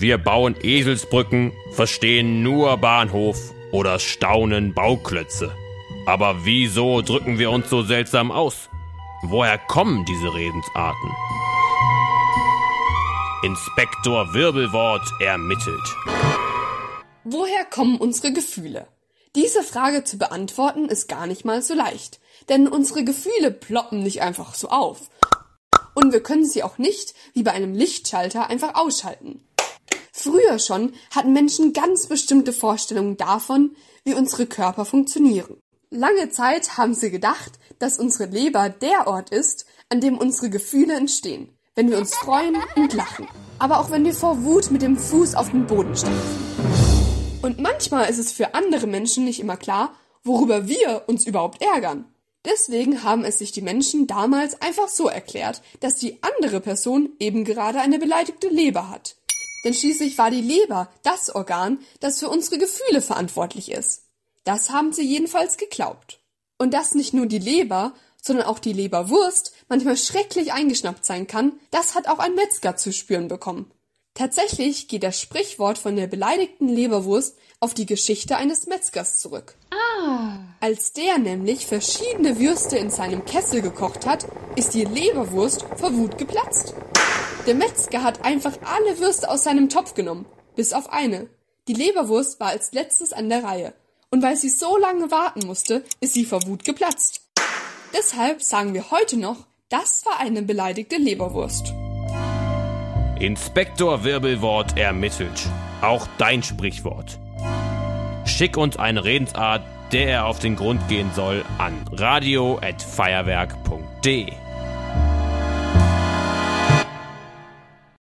Wir bauen Eselsbrücken, verstehen nur Bahnhof oder staunen Bauklötze. Aber wieso drücken wir uns so seltsam aus? Woher kommen diese Redensarten? Inspektor Wirbelwort ermittelt. Woher kommen unsere Gefühle? Diese Frage zu beantworten ist gar nicht mal so leicht, denn unsere Gefühle ploppen nicht einfach so auf. Und wir können sie auch nicht, wie bei einem Lichtschalter, einfach ausschalten. Früher schon hatten Menschen ganz bestimmte Vorstellungen davon, wie unsere Körper funktionieren. Lange Zeit haben sie gedacht, dass unsere Leber der Ort ist, an dem unsere Gefühle entstehen, wenn wir uns freuen und lachen. Aber auch wenn wir vor Wut mit dem Fuß auf den Boden stampfen. Und manchmal ist es für andere Menschen nicht immer klar, worüber wir uns überhaupt ärgern. Deswegen haben es sich die Menschen damals einfach so erklärt, dass die andere Person eben gerade eine beleidigte Leber hat. Denn schließlich war die Leber das Organ, das für unsere Gefühle verantwortlich ist. Das haben sie jedenfalls geglaubt. Und dass nicht nur die Leber, sondern auch die Leberwurst manchmal schrecklich eingeschnappt sein kann, das hat auch ein Metzger zu spüren bekommen. Tatsächlich geht das Sprichwort von der beleidigten Leberwurst auf die Geschichte eines Metzgers zurück. Ah. Als der nämlich verschiedene Würste in seinem Kessel gekocht hat, ist die Leberwurst vor Wut geplatzt. Der Metzger hat einfach alle Würste aus seinem Topf genommen, bis auf eine. Die Leberwurst war als letztes an der Reihe. Und weil sie so lange warten musste, ist sie vor Wut geplatzt. Deshalb sagen wir heute noch, das war eine beleidigte Leberwurst. Inspektor Wirbelwort ermittelt. Auch dein Sprichwort. Schick uns eine Redensart, der er auf den Grund gehen soll, an radio@feuerwerk.de.